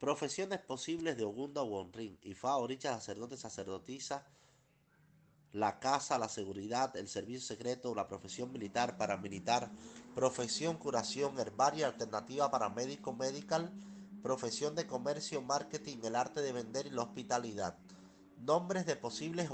Profesiones posibles de Ogunda Wonrin, Ifa, Oricha, sacerdote, sacerdotisa, la casa, la seguridad, el servicio secreto, la profesión militar, paramilitar, profesión curación, herbaria, alternativa para médico, medical, profesión de comercio, marketing, el arte de vender y la hospitalidad. Nombres de posibles